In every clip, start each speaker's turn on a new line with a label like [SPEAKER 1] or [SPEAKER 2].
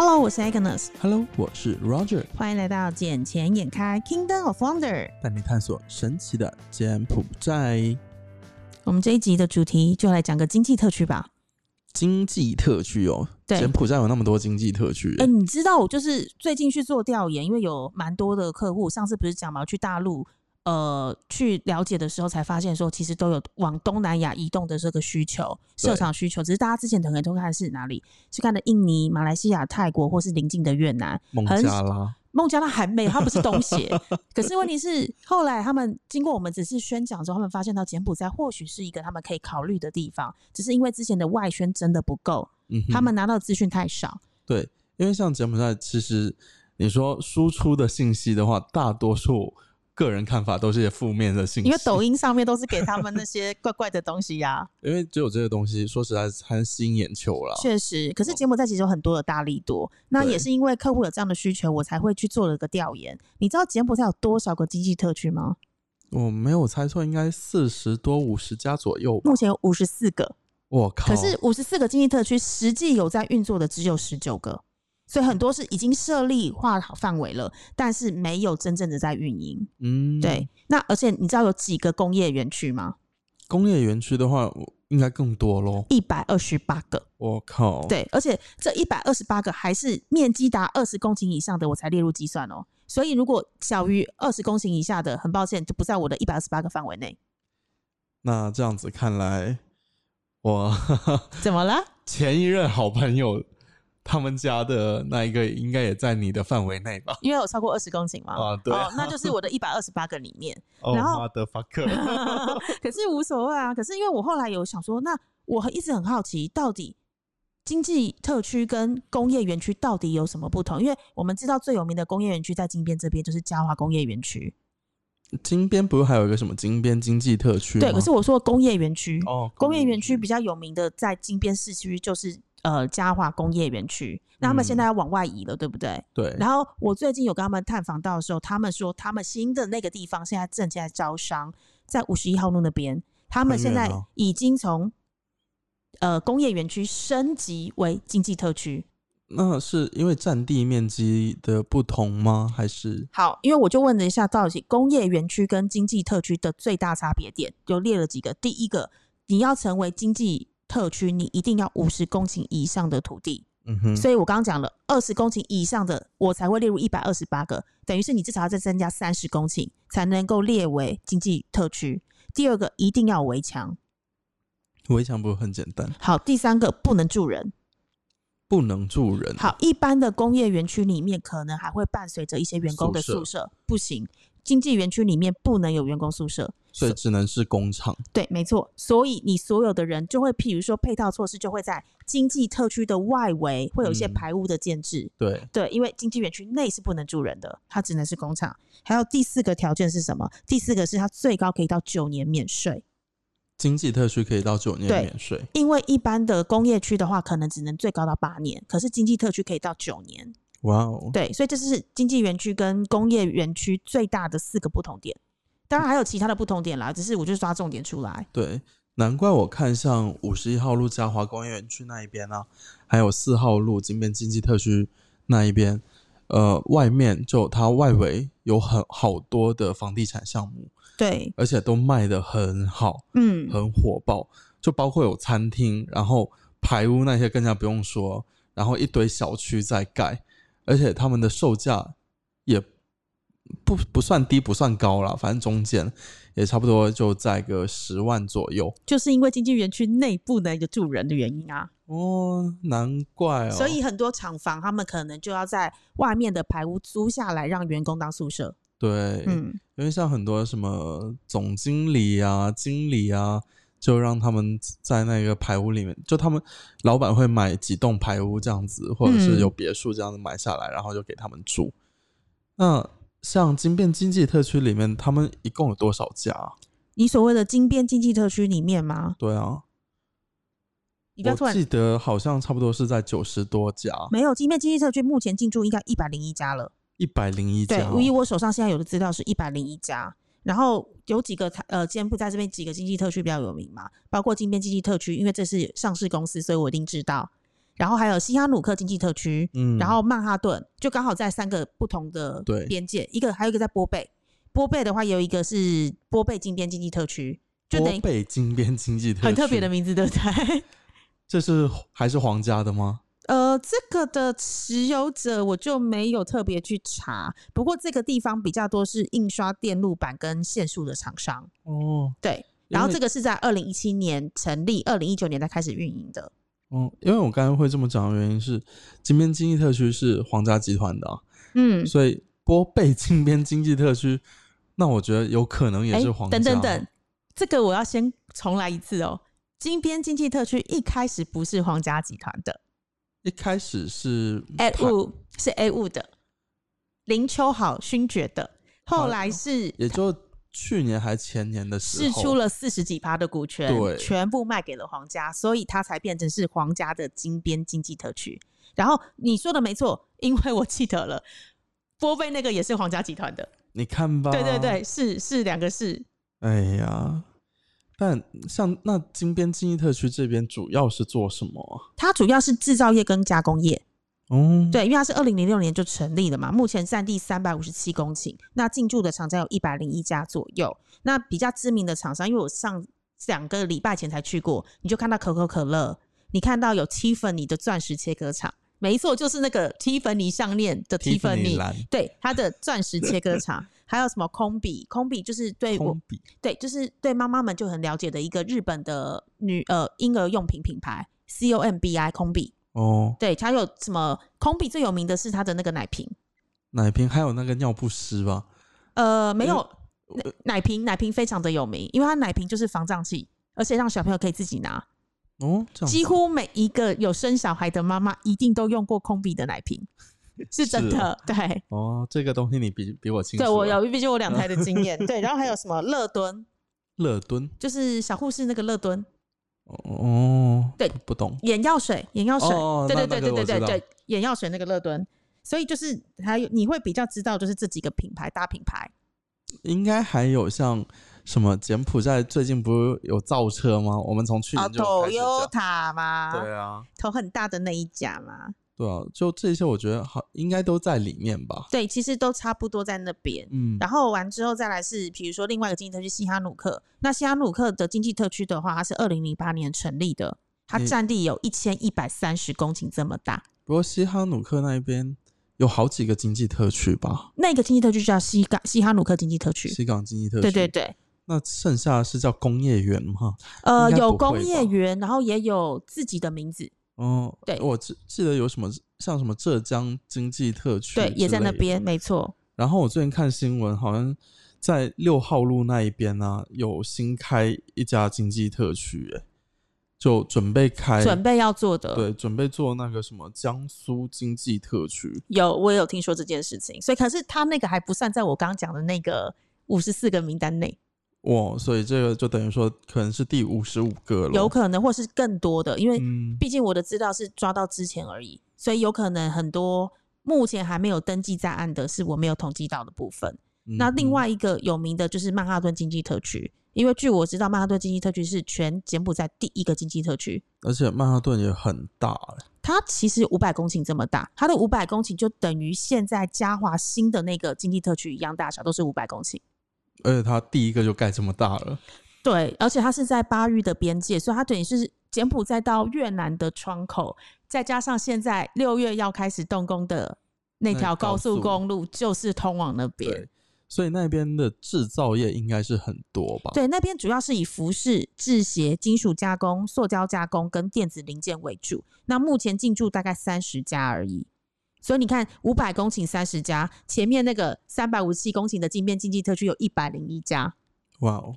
[SPEAKER 1] Hello，我是
[SPEAKER 2] Agnes，Hello，我是 Roger，
[SPEAKER 1] 欢迎来到《眼前眼开 Kingdom of Wonder》。
[SPEAKER 2] 带你探索神奇的柬埔寨
[SPEAKER 1] 我们这一集的主题就来讲个经济特区吧。
[SPEAKER 2] 经济特区哦。
[SPEAKER 1] 对
[SPEAKER 2] 柬埔寨有那么多经济特区
[SPEAKER 1] 哎、，你知道我就是最近去做调研，因为有蛮多的客户，上次不是讲嘛，去大陆呃去了解的时候，才发现说其实都有往东南亚移动的这个需求，
[SPEAKER 2] 对
[SPEAKER 1] 市场需求。只是大家之前可能都看的是哪里？是看的印尼、马来西亚、泰国，或是邻近的越南。
[SPEAKER 2] 孟
[SPEAKER 1] 很
[SPEAKER 2] 加拉。
[SPEAKER 1] 孟加拉还没有，它不是东协。可是问题是，后来他们经过我们只是宣讲之后，他们发现到柬埔寨或许是一个他们可以考虑的地方，只是因为之前的外宣真的不够，
[SPEAKER 2] 嗯，
[SPEAKER 1] 他们拿到资讯太少。
[SPEAKER 2] 对，因为像柬埔寨，其实你说输出的信息的话，大多数个人看法都是些负面的信息，
[SPEAKER 1] 因为抖音上面都是给他们那些怪怪的东西呀、
[SPEAKER 2] 因为只有这个东西，说实在还吸引眼球啦。
[SPEAKER 1] 确实，可是柬埔寨其实有很多的大力多，那也是因为客户有这样的需求，我才会去做了个调研。你知道柬埔寨有多少个经济特区吗？
[SPEAKER 2] 我没有猜错，应该四十多五十家左右
[SPEAKER 1] 目。前有五十四个，
[SPEAKER 2] 我靠！
[SPEAKER 1] 可是五十四个经济特区实际有在运作的只有十九个，所以很多是已经设立划好范围了，但是没有真正的在运营。
[SPEAKER 2] 嗯，
[SPEAKER 1] 对，那而且你知道有几个工业园区吗？
[SPEAKER 2] 工业园区的话，我应该更多咯。
[SPEAKER 1] 一百二十八个。
[SPEAKER 2] 我靠！，
[SPEAKER 1] 对，而且这一百二十八个还是面积达二十公顷以上的，我才列入计算哦。所以如果小于二十公顷以下的，很抱歉就不在我的一百二十八个范围内。
[SPEAKER 2] 那这样子看来，我
[SPEAKER 1] 怎么了？
[SPEAKER 2] 前一任好朋友他们家的那一个，应该也在你的范围内吧？
[SPEAKER 1] 因为有超过二十公顷嘛。
[SPEAKER 2] 啊对
[SPEAKER 1] 哦，那就是我的一百二十八个里面。
[SPEAKER 2] 哦
[SPEAKER 1] 然后
[SPEAKER 2] 妈的 fuck！
[SPEAKER 1] 可是无所谓啊。可是因为我后来有想说，那我一直很好奇，到底经济特区跟工业园区到底有什么不同？因为我们知道最有名的工业园区在金边这边就是嘉华工业园区，
[SPEAKER 2] 金边不是还有一个什么金边经济特区吗？
[SPEAKER 1] 对。可是我说工业园区，
[SPEAKER 2] 哦，
[SPEAKER 1] 工业园区比较有名的在金边市区就是呃嘉华工业园区，那他们现在要往外移了，对不对？
[SPEAKER 2] 对，
[SPEAKER 1] 然后我最近有跟他们探访到的时候，他们说他们新的那个地方现在正在招商，在五十一号路那边，他们现在已经从呃工业园区升级为经济特区。
[SPEAKER 2] 那是因为占地面积的不同吗？还是
[SPEAKER 1] 好，因为我就问了一下，到底工业园区跟经济特区的最大差别点，就列了几个。第一个，你要成为经济特区，你一定要五十公顷以上的土地。
[SPEAKER 2] 嗯哼，
[SPEAKER 1] 所以我刚刚讲了，二十公顷以上的我才会列入一百二十八个，等于是你至少要再增加三十公顷才能够列为经济特区。第二个一定要有围墙，
[SPEAKER 2] 围墙不是很简单，
[SPEAKER 1] 好，第三个不能住人。
[SPEAKER 2] 不能住人。
[SPEAKER 1] 好，一般的工业园区里面可能还会伴随着一些员工的
[SPEAKER 2] 宿舍
[SPEAKER 1] 宿舍，不行。经济园区里面不能有员工宿舍，
[SPEAKER 2] 所以只能是工厂。
[SPEAKER 1] 对，没错。所以你所有的人就会，譬如说配套措施就会在经济特区的外围会有一些
[SPEAKER 2] 嗯
[SPEAKER 1] 排污的建制，
[SPEAKER 2] 对，
[SPEAKER 1] 对，因为经济园区内是不能住人的，它只能是工厂。还有第四个条件是什么？第四个是它最高可以到九年免税，
[SPEAKER 2] 经济特区可以到九年免税。
[SPEAKER 1] 因为一般的工业区的话，可能只能最高到八年，可是经济特区可以到九年。
[SPEAKER 2] 哇哦，
[SPEAKER 1] 对，所以这是经济园区跟工业园区最大的四个不同点。当然还有其他的不同点啦，只是我就抓重点出来。
[SPEAKER 2] 对，难怪我看像五十一号路嘉华工业园区那一边啊，还有四号路金边经济特区那一边，呃，外面就它外围有很好多的房地产项目，
[SPEAKER 1] 对，
[SPEAKER 2] 而且都卖的很好，
[SPEAKER 1] 嗯，
[SPEAKER 2] 很火爆，就包括有餐厅，然后排屋那些更加不用说，然后一堆小区在盖，而且他们的售价也不不算低，不算高了，反正中间也差不多就在个十万左右。
[SPEAKER 1] 就是因为经济园区内部那个住人的原因啊。
[SPEAKER 2] 哦，难怪哦。
[SPEAKER 1] 所以很多厂房他们可能就要在外面的排屋租下来，让员工当宿舍。
[SPEAKER 2] 对，
[SPEAKER 1] 嗯，
[SPEAKER 2] 因为像很多什么总经理啊、经理啊，就让他们在那个排屋里面，就他们老板会买几栋排屋这样子，或者是
[SPEAKER 1] 嗯
[SPEAKER 2] 有别墅这样子买下来，然后就给他们住。那像金边经济特区里面，他们一共有多少家啊？
[SPEAKER 1] 你所谓的金边经济特区里面吗？
[SPEAKER 2] 对啊，
[SPEAKER 1] 你不要突然
[SPEAKER 2] 我记得好像差不多是在九十多家，
[SPEAKER 1] 没有金边经济特区目前进驻应该一百零一家了。
[SPEAKER 2] 一百零一
[SPEAKER 1] 对
[SPEAKER 2] 家，哦。
[SPEAKER 1] 以我手上现在有的资料是一百零一家，然后有几个台呃柬埔寨这边几个经济特区比较有名嘛，包括金边经济特区，因为这是上市公司，所以我一定知道。然后还有西哈努克经济特区，
[SPEAKER 2] 嗯，
[SPEAKER 1] 然后曼哈顿就刚好在三个不同的
[SPEAKER 2] 对
[SPEAKER 1] 边界，一个还有一个在波贝，波贝的话有一个是波贝金边经济特区，就等于
[SPEAKER 2] 波贝金边经济特区
[SPEAKER 1] 很特别的，名字，对不对？
[SPEAKER 2] 这是还是皇家的吗？
[SPEAKER 1] 呃，这个的持有者我就没有特别去查，不过这个地方比较多是印刷电路板跟线束的厂商，
[SPEAKER 2] 哦，
[SPEAKER 1] 对。然后这个是在二零一七年成立，二零一九年才开始运营的。
[SPEAKER 2] 哦，因为我刚刚会这么讲的原因是，金边经济特区是皇家集团的、啊，
[SPEAKER 1] 嗯，
[SPEAKER 2] 所以波贝金边经济特区，那我觉得有可能也
[SPEAKER 1] 哎
[SPEAKER 2] 是皇家。
[SPEAKER 1] 等等等，这个我要先重来一次哦。金边经济特区一开始不是皇家集团的
[SPEAKER 2] 一开始是
[SPEAKER 1] ，A
[SPEAKER 2] 派
[SPEAKER 1] 物是 A 物的，林秋好勋爵的，后来是
[SPEAKER 2] 也就去年还前年的时候，
[SPEAKER 1] 释出了四十几趴的股权，
[SPEAKER 2] 对
[SPEAKER 1] 全部卖给了皇家，所以它才变成是皇家的金边经济特区。然后你说的没错，因为我记得了，波贝那个也是皇家集团的，
[SPEAKER 2] 你看吧，
[SPEAKER 1] 对对对，是是两个是，
[SPEAKER 2] 哎呀，但像那金边经济特区这边主要是做什么啊？
[SPEAKER 1] 它主要是制造业跟加工业。
[SPEAKER 2] 哦，
[SPEAKER 1] 对，因为它是二零零六年就成立了嘛，目前占地三百五十七公顷，那进驻的厂家有一百零一家左右。那比较知名的厂商，因为我上两个礼拜前才去过，你就看到可口可乐，你看到有 Tiffany 的钻石切割厂，没错，就是那个 Tiffany 项链的
[SPEAKER 2] Tiffany
[SPEAKER 1] 对，它的钻石切割厂。还有什么空比？空比就是对我对，就是对妈妈们就很了解的一个日本的女呃婴儿用品品牌 C O M B I 空比。
[SPEAKER 2] 哦，
[SPEAKER 1] 对，它有什么空比最有名的是他的那个奶瓶，
[SPEAKER 2] 奶瓶还有那个尿不湿吧？
[SPEAKER 1] 呃，没有奶奶瓶，奶瓶非常的有名，因为它奶瓶就是防胀气，而且让小朋友可以自己拿。
[SPEAKER 2] 哦，
[SPEAKER 1] 几乎每一个有生小孩的妈妈一定都用过空比的奶瓶，是真
[SPEAKER 2] 是
[SPEAKER 1] 的。对，
[SPEAKER 2] 哦，这个东西你比比我清楚。
[SPEAKER 1] 对我有，毕竟我两胎的经验。对，然后还有什么乐敦，
[SPEAKER 2] 乐敦
[SPEAKER 1] 就是小护士那个乐敦
[SPEAKER 2] 哦，
[SPEAKER 1] 对
[SPEAKER 2] 不不懂
[SPEAKER 1] 眼药水，眼药水，对对对对对对对，眼药水那个乐敦。所以就是还有你会比较知道，就是这几个品牌大品牌。
[SPEAKER 2] 应该还有像什么柬埔寨最近不是有造车吗？我们从去
[SPEAKER 1] 哦
[SPEAKER 2] 年就开始讲。
[SPEAKER 1] ，Toyota 嘛，
[SPEAKER 2] 对啊，
[SPEAKER 1] 头很大的那一家嘛，
[SPEAKER 2] 对啊，就这些，我觉得好应该都在里面吧。
[SPEAKER 1] 对，其实都差不多在那边。
[SPEAKER 2] 嗯，
[SPEAKER 1] 然后完之后再来是，比如说另外一个经济特区西哈努克，那西哈努克的经济特区的话，它是二零零八年成立的，它占地有一千一百三十公顷这么大。
[SPEAKER 2] 不过西哈努克那一边有好几个经济特区吧，
[SPEAKER 1] 那个经济特区叫西港西哈努克经济特区，
[SPEAKER 2] 西港经济特区。
[SPEAKER 1] 对对。对，
[SPEAKER 2] 那剩下的是叫工业园吗？
[SPEAKER 1] 呃，有工业园，然后也有自己的名字，
[SPEAKER 2] 哦，
[SPEAKER 1] 对
[SPEAKER 2] 我记记得有什么像什么浙江经济特区，
[SPEAKER 1] 对，也在那。边，没错。
[SPEAKER 2] 然后我最近看新闻，好像在六号路那一边呢、有新开一家经济特区，哎，就准备开，
[SPEAKER 1] 准备要做的，
[SPEAKER 2] 对，准备做那个什么江苏经济特区。
[SPEAKER 1] 有我也有听说这件事情，所以可是他那个还不算在我刚刚讲的那个五十四个名单内，
[SPEAKER 2] 哇，所以这个就等于说可能是第五十五个了。
[SPEAKER 1] 有可能或是更多的，因为
[SPEAKER 2] 嗯，
[SPEAKER 1] 毕竟我的资料是抓到之前而已，所以有可能很多目前还没有登记在案的是我没有统计到的部分。那另
[SPEAKER 2] 嗯
[SPEAKER 1] 外一个有名的就是曼哈顿经济特区，因为据我知道，曼哈顿经济特区是全柬埔寨第一个经济特区。
[SPEAKER 2] 而且曼哈顿也很大、欸，
[SPEAKER 1] 它其实五百公顷这么大，它的五百公顷就等于现在嘉华新的那个经济特区一样大小，都是五百公顷。
[SPEAKER 2] 而且它第一个就盖这么大了。
[SPEAKER 1] 对，而且它是在巴育的边界，所以它等于是柬埔寨到越南的窗口，再加上现在六月要开始动工的那
[SPEAKER 2] 那
[SPEAKER 1] 条高
[SPEAKER 2] 高速
[SPEAKER 1] 速公路，就是通往那边。
[SPEAKER 2] 对，所以那边的制造业应该是很多吧？
[SPEAKER 1] 对，那边主要是以服饰、制鞋、金属加工、塑胶加工跟电子零件为主。那目前进驻大概三十家而已。所以你看，五百公顷三十家，前面那个三百五十七公顷的金边经济特区有一百零一家。
[SPEAKER 2] 哇哦，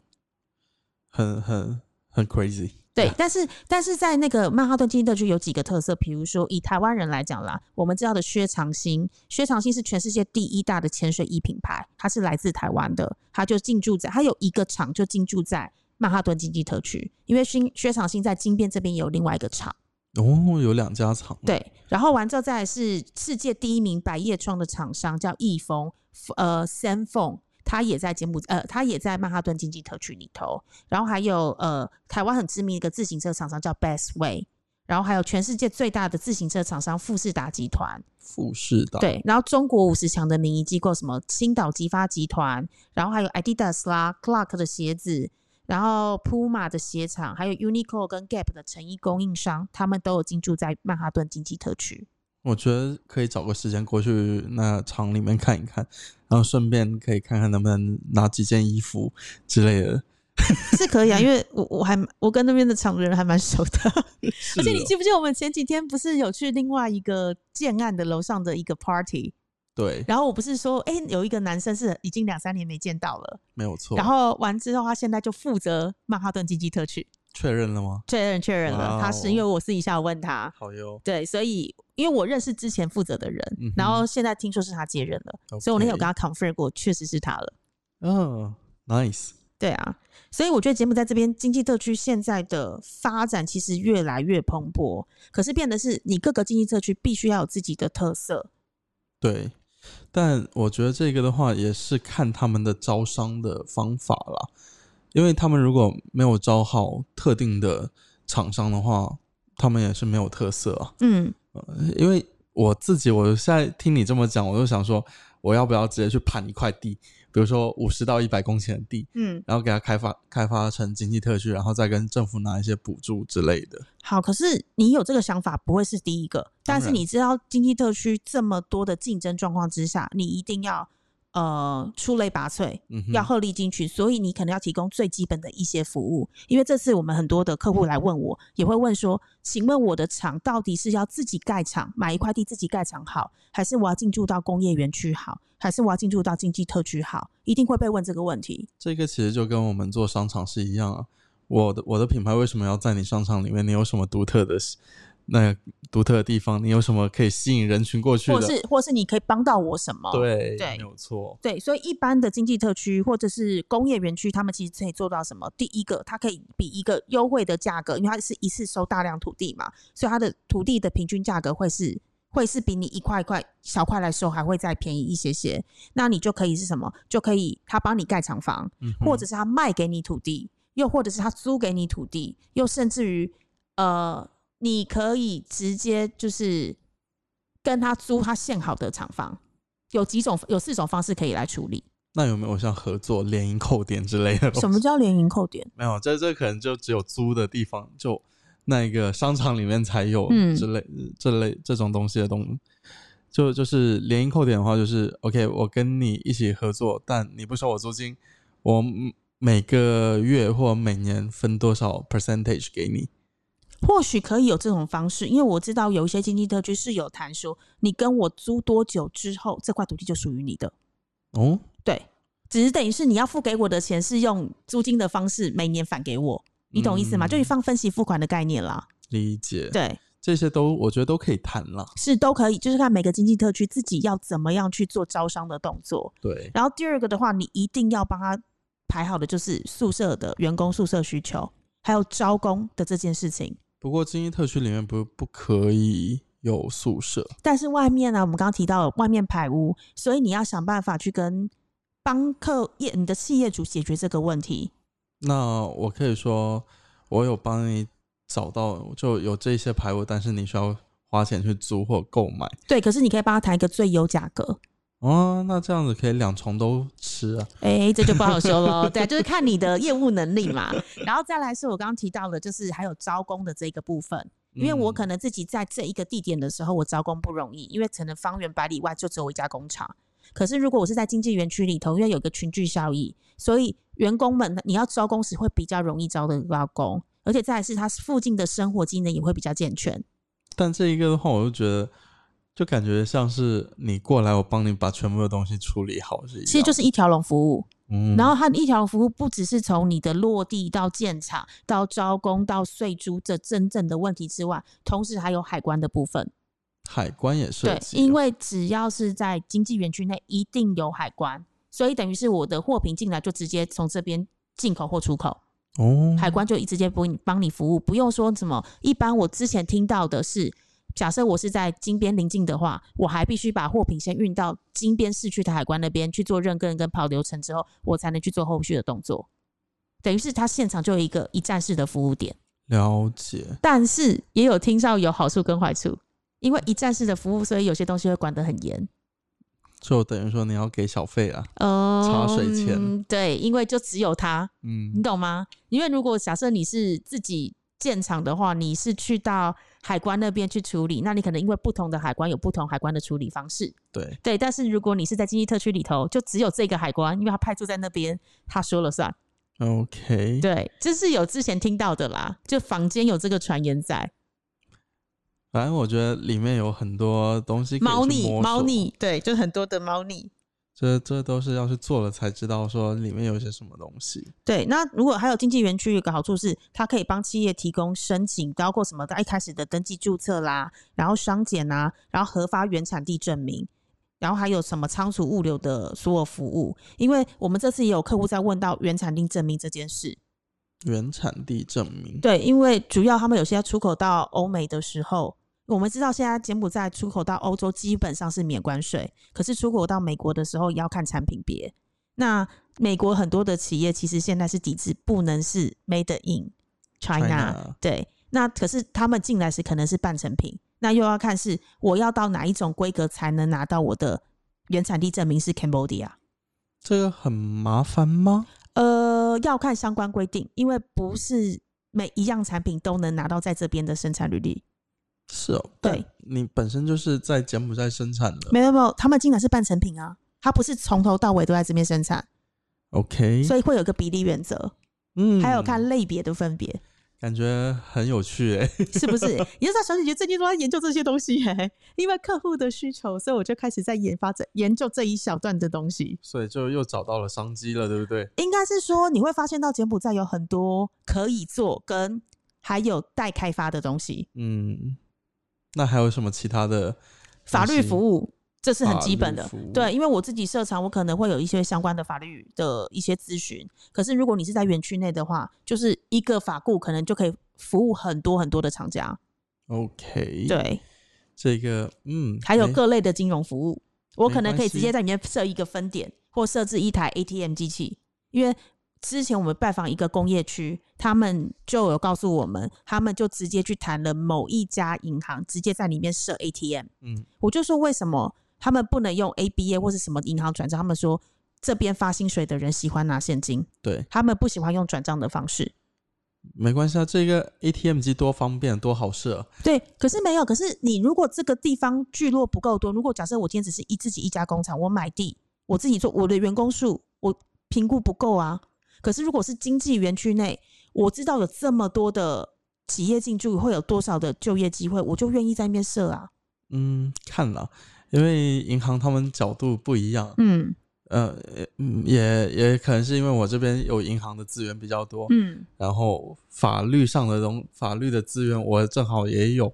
[SPEAKER 2] 很很很 crazy。
[SPEAKER 1] 对，但是但是在那个曼哈顿经济特区有几个特色，比如说以台湾人来讲啦，我们知道的薛长兴，薛长兴是全世界第一大的潜水衣品牌，它是来自台湾的，它就进驻在，它有一个厂就进驻在曼哈顿经济特区，因为薛薛长兴在金边这边也有另外一个厂，
[SPEAKER 2] 哦，有两家厂。，
[SPEAKER 1] 对，然后完之后再来是世界第一名百叶窗的厂商叫易丰，呃，三凤。它也在柬埔呃，它也在曼哈顿经济特区里头。然后还有呃，台湾很知名的一个自行车厂商叫 Best Way。然后还有全世界最大的自行车厂商富士达集团，
[SPEAKER 2] 富士达，
[SPEAKER 1] 对，然后中国五十强的民营机构，什么青岛集发集团，然后还有 Adidas 啦、Clark 的鞋子，然后 Puma 的鞋厂，还有 Uniqlo 跟 Gap 的成衣供应商，他们都有进驻在曼哈顿经济特区。
[SPEAKER 2] 我觉得可以找个时间过去那厂里面看一看，然后顺便可以看看能不能拿几件衣服之类的。
[SPEAKER 1] 是可以啊，因为我我还我跟那边的厂人还蛮熟的，而且你记不记得我们前几天不是有去另外一个建案的楼上的一个 party，
[SPEAKER 2] 对，
[SPEAKER 1] 然后我不是说，哎、有一个男生是已经两三年没见到了，
[SPEAKER 2] 没有错。
[SPEAKER 1] 然后完之后他现在就负责曼哈顿经济特区，
[SPEAKER 2] 确认了吗？
[SPEAKER 1] 确认确认了，
[SPEAKER 2] 哇
[SPEAKER 1] 他是
[SPEAKER 2] 哦
[SPEAKER 1] 因为我私底下有问他，
[SPEAKER 2] 好哟，
[SPEAKER 1] 对，所以因为我认识之前负责的人，
[SPEAKER 2] 嗯
[SPEAKER 1] 然后现在听说是他接任了，所以我那天有跟他 confirm 过，确实是他了。
[SPEAKER 2] 嗯，nice，
[SPEAKER 1] 对啊，所以我觉得节目在这边经济特区现在的发展其实越来越蓬勃，可是变的是你各个经济特区必须要有自己的特色。
[SPEAKER 2] 对。但我觉得这个的话，也是看他们的招商的方法啦。因为他们如果没有招好特定的厂商的话，他们也是没有特色啊。
[SPEAKER 1] 嗯，
[SPEAKER 2] 因为我自己，我现在听你这么讲，我就想说，我要不要直接去盘一块地，比如说五十到一百公顷的地，
[SPEAKER 1] 嗯，
[SPEAKER 2] 然后给它开发开发成经济特区，然后再跟政府拿一些补助之类的。
[SPEAKER 1] 好，可是你有这个想法不会是第一个，但是你知道经济特区这么多的竞争状况之下，你一定要呃出类拔萃，
[SPEAKER 2] 嗯，
[SPEAKER 1] 要鹤立鸡群，所以你可能要提供最基本的一些服务。因为这次我们很多的客户来问我，也会问说：“请问我的厂到底是要自己盖厂，买一块地自己盖厂好，还是我要进驻到工业园区好，还是我要进驻到经济特区好？”一定会被问这个问题。
[SPEAKER 2] 这个其实就跟我们做商场是一样啊。我的我的品牌为什么要在你商场里面？你有什么独特的那独特的地方？你有什么可以吸引人群过去的？
[SPEAKER 1] 或是或是你可以帮到我什么？
[SPEAKER 2] 对
[SPEAKER 1] 对
[SPEAKER 2] 没有错。
[SPEAKER 1] 对，所以一般的经济特区或者是工业园区，他们其实可以做到什么？第一个，它可以比一个优惠的价格，因为它是一次收大量土地嘛，所以它的土地的平均价格会是会是比你一块一块小块来收还会再便宜一些些。那你就可以是什么？就可以他帮你盖厂房，
[SPEAKER 2] 嗯
[SPEAKER 1] 或者是他卖给你土地，又或者是他租给你土地，又甚至于呃，你可以直接就是跟他租他现好的厂房。有几种，有四种方式可以来处理。
[SPEAKER 2] 那有没有像合作联营扣点之类的？
[SPEAKER 1] 什么叫联营扣点？
[SPEAKER 2] 没有，这这可能就只有租的地方，就那一个商场里面才有
[SPEAKER 1] 嗯
[SPEAKER 2] 之类、这类这种东西的东就就是联营扣点的话，就是 OK，我跟你一起合作，但你不收我租金，我每个月或每年分多少 percentage 给你。
[SPEAKER 1] 或许可以有这种方式，因为我知道有一些经济特区是有谈说，你跟我租多久之后，这块土地就属于你的。
[SPEAKER 2] 哦，
[SPEAKER 1] 对，只是等于是你要付给我的钱是用租金的方式每年返给我，你懂意思吗？
[SPEAKER 2] 嗯
[SPEAKER 1] 就是放分期付款的概念啦。
[SPEAKER 2] 理解。，
[SPEAKER 1] 对，
[SPEAKER 2] 这些都我觉得都可以谈了。
[SPEAKER 1] 是都可以，就是看每个经济特区自己要怎么样去做招商的动作。
[SPEAKER 2] 对，
[SPEAKER 1] 然后第二个的话，你一定要帮他排好的就是宿舍的员工宿舍需求，还有招工的这件事情。
[SPEAKER 2] 不过精英特区里面不不可以有宿舍。
[SPEAKER 1] 但是外面呢，我们刚刚提到了外面排污，所以你要想办法去跟帮客业你的企业主解决这个问题。
[SPEAKER 2] 那我可以说，我有帮你找到就有这些排污，但是你需要花钱去租或购买。
[SPEAKER 1] 对，可是你可以帮他谈一个最优价格。
[SPEAKER 2] 哦，那这样子可以两重都吃啊。
[SPEAKER 1] 哎、这就不好说喽。对，就是看你的业务能力嘛。然后再来是我刚刚提到的，就是还有招工的这个部分。因为我
[SPEAKER 2] 嗯
[SPEAKER 1] 可能自己在这一个地点的时候，我招工不容易，因为可能方圆百里外就只有一家工厂。可是如果我是在经济园区里头，因为有一个群聚效益，所以员工们你要招工时会比较容易招得到工，而且再来是它附近的生活机能也会比较健全。
[SPEAKER 2] 但这一个的话，我就觉得，就感觉像是你过来，我帮你把全部的东西处理好是一样。
[SPEAKER 1] 其实就是一条龙服务。
[SPEAKER 2] 嗯，
[SPEAKER 1] 然后它一条龙服务不只是从你的落地到建厂到招工到税租这真正的问题之外，同时还有海关的部分。
[SPEAKER 2] 海关也是
[SPEAKER 1] 对，
[SPEAKER 2] 及，
[SPEAKER 1] 因为只要是在经济园区内，一定有海关，所以等于是我的货品进来就直接从这边进口或出口，
[SPEAKER 2] 哦，
[SPEAKER 1] 海关就直接帮你帮你服务，不用说什么。一般我之前听到的是，假设我是在金边临近的话，我还必须把货品先运到金边市区的海关那边去做认证跟跑流程之后，我才能去做后续的动作。等于是他现场就有一个一站式的服务点。
[SPEAKER 2] 了解，
[SPEAKER 1] 但是也有听到有好处跟坏处，因为一站式的服务，所以有些东西会管得很严。
[SPEAKER 2] 就等于说你要给小费啊。
[SPEAKER 1] 嗯，
[SPEAKER 2] 茶水钱
[SPEAKER 1] 对，因为就只有他，
[SPEAKER 2] 嗯
[SPEAKER 1] 你懂吗？因为如果假设你是自己建厂的话，你是去到海关那边去处理，那你可能因为不同的海关有不同海关的处理方式，
[SPEAKER 2] 对，
[SPEAKER 1] 对。但是如果你是在经济特区里头，就只有这个海关，因为他派驻在那边，他说了算。
[SPEAKER 2] OK，
[SPEAKER 1] 对，这是有之前听到的啦，就坊间有这个传言在。
[SPEAKER 2] 反正我觉得里面有很多东西
[SPEAKER 1] 猫腻，猫腻，对，就很多的猫腻。
[SPEAKER 2] 这这都是要去做了才知道说里面有些什么东西。
[SPEAKER 1] 对，那如果还有经济园区，有个好处是，它可以帮企业提供申请，包括什么的，一开始的登记注册啦，然后商检啊，然后核发原产地证明，然后还有什么仓储物流的所有服务。因为我们这次也有客户在问到原产地证明这件事，
[SPEAKER 2] 原产地证明，
[SPEAKER 1] 对，因为主要他们有些要出口到欧美的时候，我们知道现在柬埔寨出口到欧洲基本上是免关税，可是出口到美国的时候也要看产品别。那美国很多的企业其实现在是抵制不能是 made in China，,
[SPEAKER 2] China
[SPEAKER 1] 对。那可是他们进来时可能是半成品，那又要看是我要到哪一种规格才能拿到我的原产地证明是 Cambodia。
[SPEAKER 2] 这个很麻烦吗？
[SPEAKER 1] 呃，要看相关规定，因为不是每一样产品都能拿到在这边的生产履历。
[SPEAKER 2] 是哦，
[SPEAKER 1] 对。
[SPEAKER 2] 你本身就是在柬埔寨生产的。
[SPEAKER 1] 没有没有，他们进来是半成品啊，它不是从头到尾都在这边生产
[SPEAKER 2] ，，OK，
[SPEAKER 1] 所以会有个比例原则，
[SPEAKER 2] 嗯。
[SPEAKER 1] 还有看类别的分别，
[SPEAKER 2] 感觉很有趣诶。
[SPEAKER 1] 是不是？也就是小姐姐最近都在研究这些东西、哎，因为客户的需求，所以我就开始在研发这研究这一小段的东西。
[SPEAKER 2] 所以就又找到了商机了，对不对？
[SPEAKER 1] 应该是说你会发现到柬埔寨有很多可以做跟还有待开发的东西，
[SPEAKER 2] 嗯，那还有什么其他的
[SPEAKER 1] 法律服
[SPEAKER 2] 务？
[SPEAKER 1] 这是很基本的对，因为我自己设厂，我可能会有一些相关的法律的一些咨询。可是如果你是在园区内的话，就是一个法顾可能就可以服务很多很多的厂家
[SPEAKER 2] ，OK，，
[SPEAKER 1] 对，
[SPEAKER 2] 这个嗯，
[SPEAKER 1] 还有各类的金融服务，我可能可以直接在里面设一个分点，或设置一台 ATM 机器。因为之前我们拜访一个工业区，他们就有告诉我们，他们就直接去谈了某一家银行，直接在里面设 ATM。
[SPEAKER 2] 嗯
[SPEAKER 1] 我就说为什么他们不能用 ABA 或是什么银行转账？他们说这边发薪水的人喜欢拿现金，
[SPEAKER 2] 对，
[SPEAKER 1] 他们不喜欢用转账的方式。
[SPEAKER 2] 没关系啊，这个 ATM 机多方便，多好设。
[SPEAKER 1] 对，可是没有。可是你如果这个地方聚落不够多，如果假设我今天只是一自己一家工厂，我买地，我自己做，我的员工数我评估不够啊。可是如果是经济园区内，我知道有这么多的企业进驻，会有多少的就业机会，我就愿意在那边设啊。
[SPEAKER 2] 嗯，看了，因为银行他们角度不一样，
[SPEAKER 1] 嗯
[SPEAKER 2] 呃，嗯也也可能是因为我这边有银行的资源比较多，
[SPEAKER 1] 嗯，
[SPEAKER 2] 然后法律上的东法律的资源我正好也有，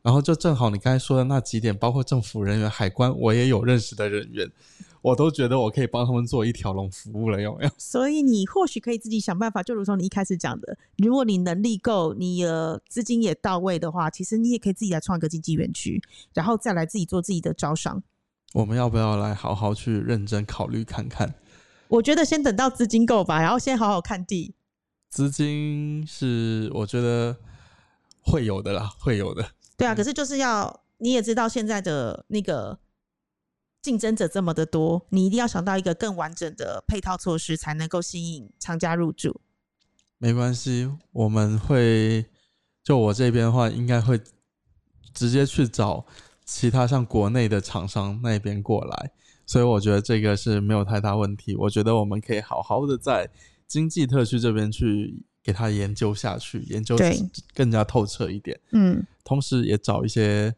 [SPEAKER 2] 然后就正好你刚才说的那几点，包括政府人员、海关，我也有认识的人员，我都觉得我可以帮他们做一条龙服务了，有没有？
[SPEAKER 1] 所以你或许可以自己想办法，就如同你一开始讲的，如果你能力够，你的资金也到位的话，其实你也可以自己来创一个经济园区，然后再来自己做自己的招商。
[SPEAKER 2] 我们要不要来好好去认真考虑看看？
[SPEAKER 1] 我觉得先等到资金够吧，然后先好好看地。
[SPEAKER 2] 资金是我觉得会有的啦，会有的。
[SPEAKER 1] 对啊，可是就是要你也知道现在的那个竞争者这么的多，你一定要想到一个更完整的配套措施，才能够吸引厂家入驻。
[SPEAKER 2] 没关系，我们会就我这边的话，应该会直接去找其他像国内的厂商那边过来，所以我觉得这个是没有太大问题。我觉得我们可以好好的在经济特区这边去给它研究下去，研究
[SPEAKER 1] 对
[SPEAKER 2] 更加透彻一点，
[SPEAKER 1] 嗯，
[SPEAKER 2] 同时也找一些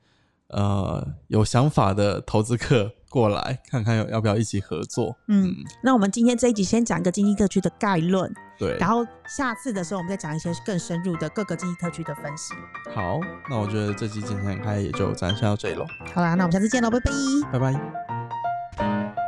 [SPEAKER 2] 呃有想法的投资客过来，看看要要不要一起合作。
[SPEAKER 1] 嗯，那我们今天这一集先讲一个经济特区的概论，
[SPEAKER 2] 对，
[SPEAKER 1] 然后下次的时候我们再讲一些更深入的各个经济特区的分析。
[SPEAKER 2] 好，那我觉得这期今天开也就暂时到这里喽，
[SPEAKER 1] 好啦，那我们下次见喽，拜拜。
[SPEAKER 2] 拜拜。